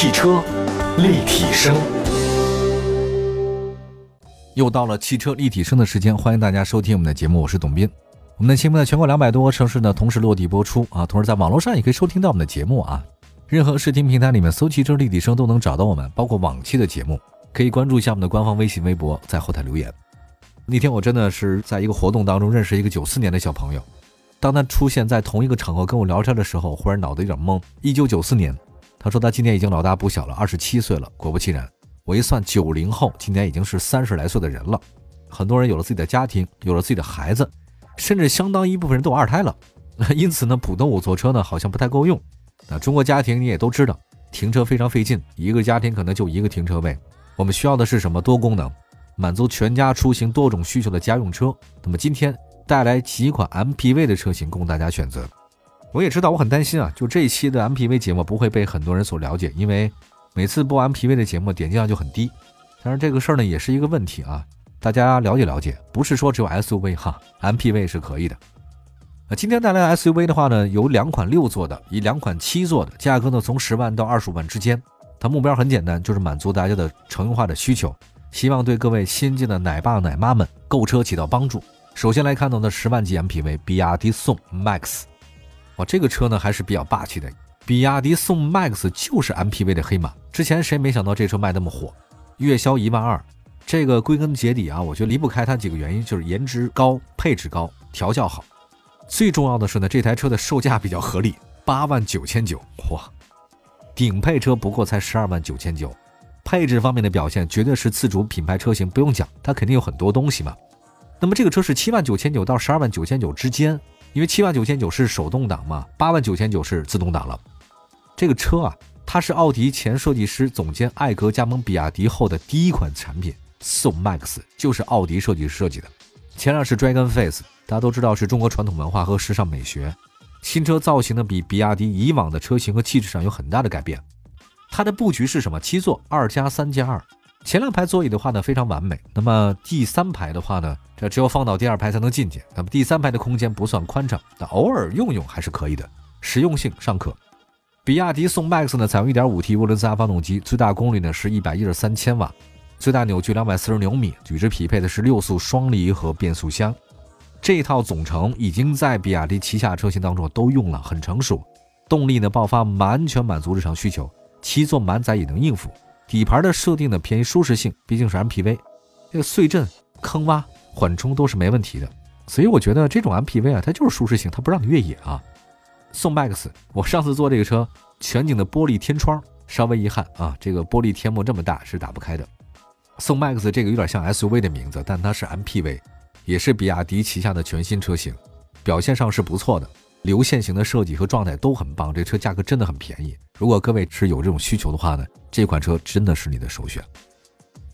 汽车立体声，又到了汽车立体声的时间，欢迎大家收听我们的节目，我是董斌。我们的节目在全国两百多个城市呢同时落地播出啊，同时在网络上也可以收听到我们的节目啊。任何视听平台里面搜“汽车立体声”都能找到我们，包括往期的节目，可以关注一下我们的官方微信、微博，在后台留言。那天我真的是在一个活动当中认识一个九四年的小朋友，当他出现在同一个场合跟我聊天的时候，忽然脑子有点懵。一九九四年。他说他今年已经老大不小了，二十七岁了。果不其然，我一算，九零后今年已经是三十来岁的人了。很多人有了自己的家庭，有了自己的孩子，甚至相当一部分人都有二胎了。因此呢，普通五座车呢好像不太够用。那中国家庭你也都知道，停车非常费劲，一个家庭可能就一个停车位。我们需要的是什么？多功能，满足全家出行多种需求的家用车。那么今天带来几款 MPV 的车型供大家选择。我也知道，我很担心啊，就这一期的 MPV 节目不会被很多人所了解，因为每次播 MPV 的节目点击量就很低。当然，这个事儿呢也是一个问题啊，大家了解了解，不是说只有 SUV 哈，MPV 是可以的。那今天带来的 SUV 的话呢，有两款六座的，以两款七座的，价格呢从十万到二十五万之间。它目标很简单，就是满足大家的乘用化的需求，希望对各位新进的奶爸奶妈们购车起到帮助。首先来看到的十万级 MPV，比亚迪宋 MAX。哇，这个车呢还是比较霸气的。比亚迪宋 MAX 就是 MPV 的黑马。之前谁没想到这车卖那么火，月销一万二。这个归根结底啊，我觉得离不开它几个原因，就是颜值高、配置高、调教好。最重要的是呢，这台车的售价比较合理，八万九千九。哇，顶配车不过才十二万九千九。配置方面的表现绝对是自主品牌车型，不用讲，它肯定有很多东西嘛。那么这个车是七万九千九到十二万九千九之间。因为七万九千九是手动挡嘛，八万九千九是自动挡了。这个车啊，它是奥迪前设计师总监艾格加盟比亚迪后的第一款产品，宋 MAX 就是奥迪设计师设计的。前脸是 Dragon Face，大家都知道是中国传统文化和时尚美学。新车造型呢，比比亚迪以往的车型和气质上有很大的改变。它的布局是什么？七座，二加三加二。前两排座椅的话呢，非常完美。那么第三排的话呢，这只有放倒第二排才能进去。那么第三排的空间不算宽敞，但偶尔用用还是可以的，实用性尚可。比亚迪宋 MAX 呢，采用 1.5T 涡轮增压发动机，最大功率呢是一百一十三千瓦，最大扭矩两百四十牛米，与之匹配的是六速双离合变速箱。这套总成已经在比亚迪旗下车型当中都用了，很成熟。动力呢爆发完全满足日常需求，七座满载也能应付。底盘的设定呢偏于舒适性，毕竟是 MPV，这个碎震、坑洼、缓冲都是没问题的，所以我觉得这种 MPV 啊，它就是舒适性，它不让你越野啊。宋 MAX，我上次坐这个车，全景的玻璃天窗，稍微遗憾啊，这个玻璃天幕这么大是打不开的。宋 MAX 这个有点像 SUV 的名字，但它是 MPV，也是比亚迪旗下的全新车型，表现上是不错的。流线型的设计和状态都很棒，这车价格真的很便宜。如果各位是有这种需求的话呢，这款车真的是你的首选。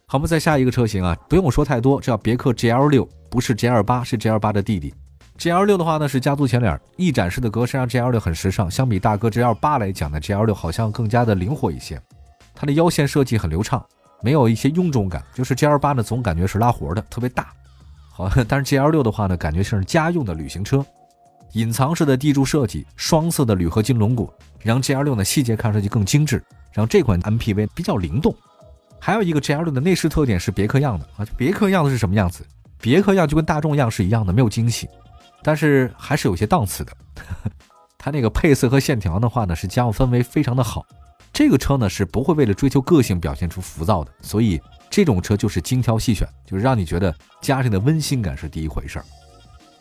好，我们再下一个车型啊，不用我说太多，这叫别克 GL 六，不是 GL 八，是 GL 八的弟弟。GL 六的话呢是家族前脸，翼展式的格栅让 GL 六很时尚。相比大哥 GL 八来讲呢，GL 六好像更加的灵活一些。它的腰线设计很流畅，没有一些臃肿感。就是 GL 八呢总感觉是拉活的，特别大。好，但是 GL 六的话呢，感觉像是家用的旅行车。隐藏式的地柱设计，双色的铝合金轮毂，让 GL 六的细节看上去更精致，让这款 MPV 比较灵动。还有一个 GL 六的内饰特点是别克样的啊，别克样子是什么样子？别克样就跟大众样是一样的，没有惊喜，但是还是有些档次的。它那个配色和线条的话呢，是家用氛围非常的好。这个车呢是不会为了追求个性表现出浮躁的，所以这种车就是精挑细选，就是让你觉得家庭的温馨感是第一回事儿。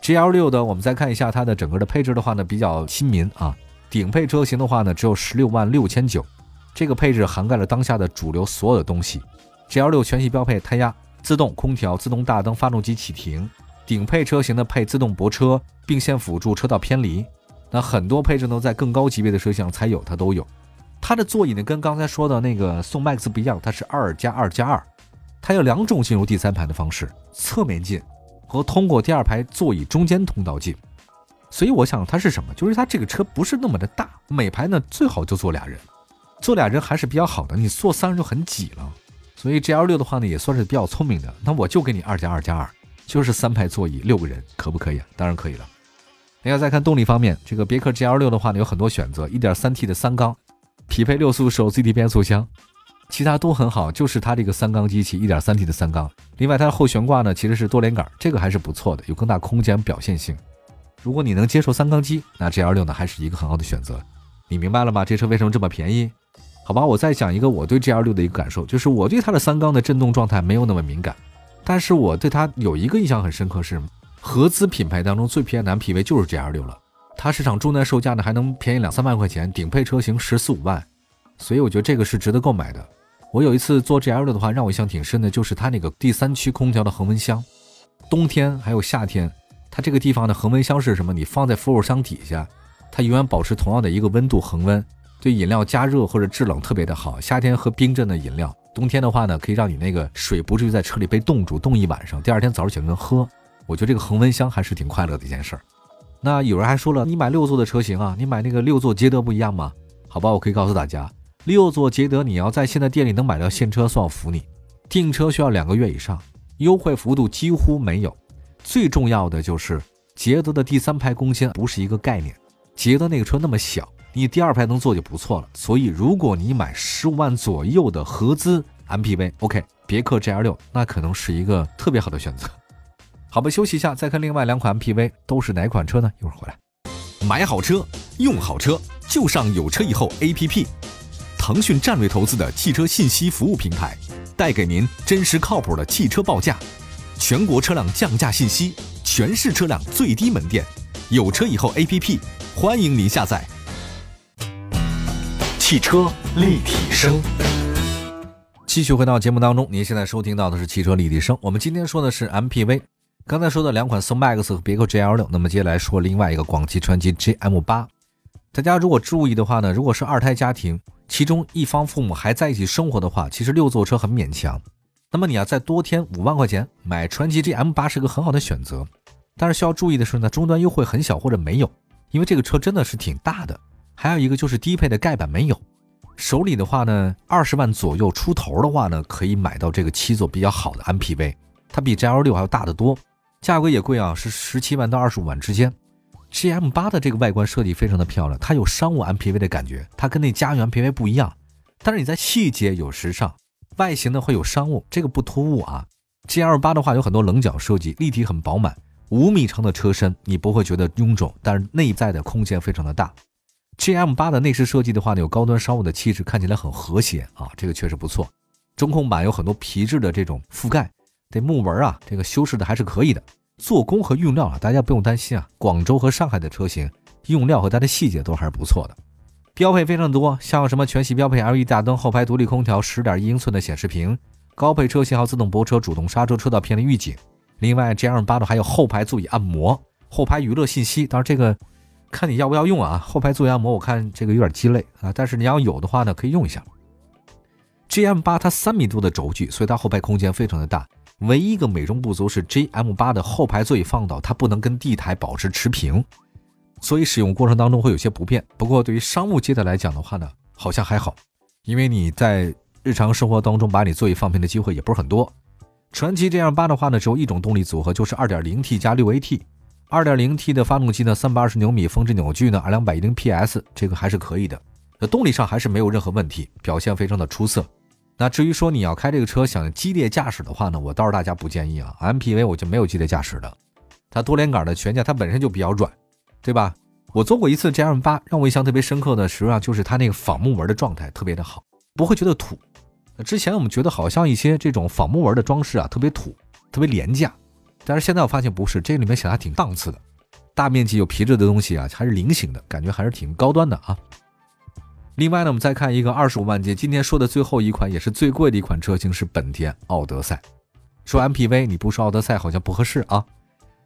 G L 六的，我们再看一下它的整个的配置的话呢，比较亲民啊。顶配车型的话呢，只有十六万六千九，这个配置涵盖了当下的主流所有的东西。G L 六全系标配胎压、自动空调、自动大灯、发动机启停。顶配车型呢配自动泊车、并线辅助、车道偏离。那很多配置呢在更高级别的车型才有，它都有。它的座椅呢跟刚才说的那个宋 MAX 不一样，它是二加二加二，它有两种进入第三排的方式，侧面进。和通过第二排座椅中间通道进，所以我想它是什么？就是它这个车不是那么的大，每排呢最好就坐俩人，坐俩人还是比较好的。你坐三人就很挤了，所以 G L 六的话呢也算是比较聪明的。那我就给你二加二加二，就是三排座椅六个人，可不可以？当然可以了。另外再看动力方面，这个别克 G L 六的话呢有很多选择，一点三 T 的三缸，匹配六速手自一体变速箱，其他都很好，就是它这个三缸机器，一点三 T 的三缸。另外，它的后悬挂呢其实是多连杆，这个还是不错的，有更大空间表现性。如果你能接受三缸机，那 GL 六呢还是一个很好的选择。你明白了吗？这车为什么这么便宜？好吧，我再讲一个我对 GL 六的一个感受，就是我对它的三缸的震动状态没有那么敏感，但是我对它有一个印象很深刻是。合资品牌当中最便宜的 MPV 就是 GL 六了，它市场终端售价呢还能便宜两三万块钱，顶配车型十四五万，所以我觉得这个是值得购买的。我有一次坐 GL 六的话，让我印象挺深的，就是它那个第三区空调的恒温箱，冬天还有夏天，它这个地方的恒温箱是什么？你放在扶手箱底下，它永远保持同样的一个温度恒温，对饮料加热或者制冷特别的好。夏天喝冰镇的饮料，冬天的话呢，可以让你那个水不至于在车里被冻住，冻一晚上，第二天早上起来能喝。我觉得这个恒温箱还是挺快乐的一件事儿。那有人还说了，你买六座的车型啊，你买那个六座捷德不一样吗？好吧，我可以告诉大家，六座捷德你要在现在店里能买到现车，算我服你。订车需要两个月以上，优惠幅度几乎没有。最重要的就是捷德的第三排空间不是一个概念。捷德那个车那么小，你第二排能坐就不错了。所以如果你买十五万左右的合资 MPV，OK，别克 GL 六那可能是一个特别好的选择。好吧，休息一下，再看另外两款 MPV 都是哪款车呢？一会儿回来。买好车，用好车，就上有车以后 APP。腾讯战略投资的汽车信息服务平台，带给您真实靠谱的汽车报价，全国车辆降价信息，全市车辆最低门店。有车以后 APP，欢迎您下载。汽车立体声，继续回到节目当中，您现在收听到的是汽车立体声。我们今天说的是 MPV。刚才说的两款宋 MAX 和别克 GL 六，那么接下来说另外一个广汽传祺 GM 八。大家如果注意的话呢，如果是二胎家庭，其中一方父母还在一起生活的话，其实六座车很勉强。那么你要再多添五万块钱买传祺 GM 八是个很好的选择。但是需要注意的是呢，终端优惠很小或者没有，因为这个车真的是挺大的。还有一个就是低配的盖板没有。手里的话呢，二十万左右出头的话呢，可以买到这个七座比较好的 MPV，它比 GL 六还要大得多。价格也贵啊，是十七万到二十五万之间。GM 八的这个外观设计非常的漂亮，它有商务 MPV 的感觉，它跟那家用 MPV 不一样。但是你在细节有时尚，外形呢会有商务，这个不突兀啊。GL 八的话有很多棱角设计，立体很饱满，五米长的车身你不会觉得臃肿，但是内在的空间非常的大。GM 八的内饰设计的话呢有高端商务的气质，看起来很和谐啊，这个确实不错。中控板有很多皮质的这种覆盖。这木纹啊，这个修饰的还是可以的。做工和用料啊，大家不用担心啊。广州和上海的车型用料和它的细节都还是不错的。标配非常多，像什么全系标配 LED 大灯、后排独立空调、十点一英寸的显示屏、高配车型号自动泊车、主动刹车、车道偏离预警。另外，GL 八的还有后排座椅按摩、后排娱乐信息。当然这个看你要不要用啊。后排座椅按摩我看这个有点鸡肋啊，但是你要有的话呢，可以用一下。GM 八它三米多的轴距，所以它后排空间非常的大。唯一一个美中不足是 GM 八的后排座椅放倒，它不能跟地台保持持平，所以使用过程当中会有些不便。不过对于商务阶的来讲的话呢，好像还好，因为你在日常生活当中把你座椅放平的机会也不是很多。传祺 GM 八的话呢，只有一种动力组合，就是 2.0T 加 6AT，2.0T 的发动机呢，320牛米，峰值扭矩呢，210 PS，这个还是可以的，动力上还是没有任何问题，表现非常的出色。那至于说你要开这个车想激烈驾驶的话呢，我倒是大家不建议啊。MPV 我就没有激烈驾驶的，它多连杆的悬架它本身就比较软，对吧？我坐过一次 GM 八，让我印象特别深刻的实际上就是它那个仿木纹的状态特别的好，不会觉得土。之前我们觉得好像一些这种仿木纹的装饰啊特别土，特别廉价，但是现在我发现不是，这里面显得还挺档次的。大面积有皮质的东西啊，还是菱形的，感觉还是挺高端的啊。另外呢，我们再看一个二十五万级，今天说的最后一款也是最贵的一款车型是本田奥德赛。说 MPV，你不说奥德赛好像不合适啊。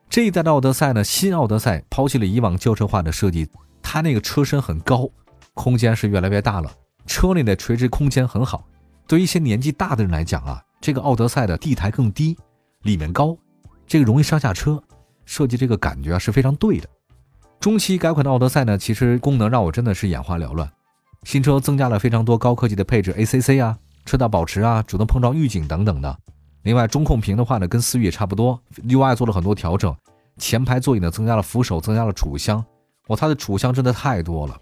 这一代的奥德赛呢，新奥德赛抛弃了以往轿车化的设计，它那个车身很高，空间是越来越大了，车内的垂直空间很好。对于一些年纪大的人来讲啊，这个奥德赛的地台更低，里面高，这个容易上下车，设计这个感觉啊是非常对的。中期改款的奥德赛呢，其实功能让我真的是眼花缭乱。新车增加了非常多高科技的配置，ACC 啊，车道保持啊，主动碰撞预警等等的。另外，中控屏的话呢，跟思域也差不多，UI 做了很多调整。前排座椅呢，增加了扶手，增加了储物箱。哇，它的储物箱真的太多了。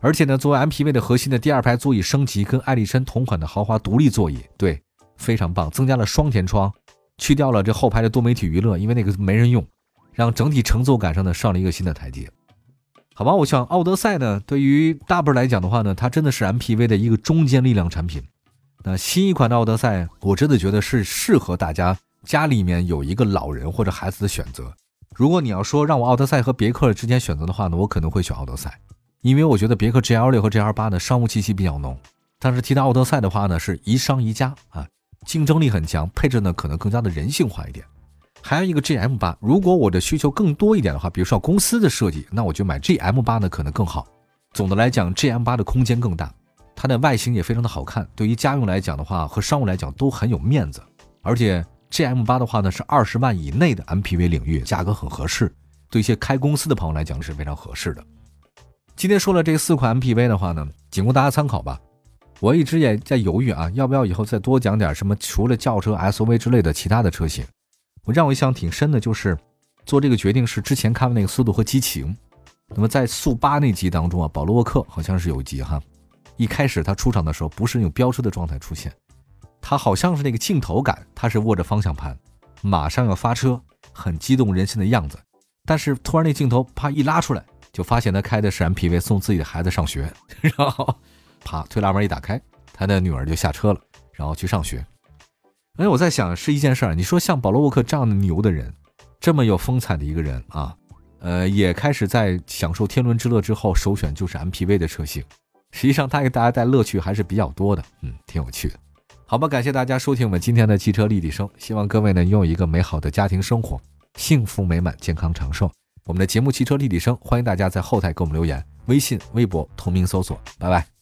而且呢，作为 MPV 的核心的第二排座椅升级，跟艾力绅同款的豪华独立座椅，对，非常棒，增加了双天窗，去掉了这后排的多媒体娱乐，因为那个没人用，让整体乘坐感上呢上了一个新的台阶。好吧，我想奥德赛呢，对于大部分来讲的话呢，它真的是 MPV 的一个中坚力量产品。那新一款的奥德赛，我真的觉得是适合大家家里面有一个老人或者孩子的选择。如果你要说让我奥德赛和别克之间选择的话呢，我可能会选奥德赛。因为我觉得别克 GL 六和 GL 八的商务气息比较浓，但是提到奥德赛的话呢，是宜商宜家啊，竞争力很强，配置呢可能更加的人性化一点。还有一个 GM 八，如果我的需求更多一点的话，比如说公司的设计，那我就买 GM 八呢可能更好。总的来讲，GM 八的空间更大，它的外形也非常的好看，对于家用来讲的话和商务来讲都很有面子。而且 GM 八的话呢是二十万以内的 MPV 领域，价格很合适，对一些开公司的朋友来讲是非常合适的。今天说了这四款 MPV 的话呢，仅供大家参考吧。我一直也在犹豫啊，要不要以后再多讲点什么，除了轿车、SUV 之类的其他的车型。让我印象挺深的，就是做这个决定是之前看的那个《速度和激情》。那么在速八那集当中啊，保罗沃克好像是有一集哈，一开始他出场的时候不是那种飙车的状态出现，他好像是那个镜头感，他是握着方向盘，马上要发车，很激动人心的样子。但是突然那镜头啪一拉出来。就发现他开的是 MPV 送自己的孩子上学，然后啪推拉门一打开，他的女儿就下车了，然后去上学。哎，我在想是一件事儿，你说像保罗沃克这样的牛的人，这么有风采的一个人啊，呃，也开始在享受天伦之乐之后，首选就是 MPV 的车型。实际上他给大家带乐趣还是比较多的，嗯，挺有趣的。好吧，感谢大家收听我们今天的汽车立体声，希望各位呢拥有一个美好的家庭生活，幸福美满，健康长寿。我们的节目《汽车立体声》，欢迎大家在后台给我们留言，微信、微博同名搜索。拜拜。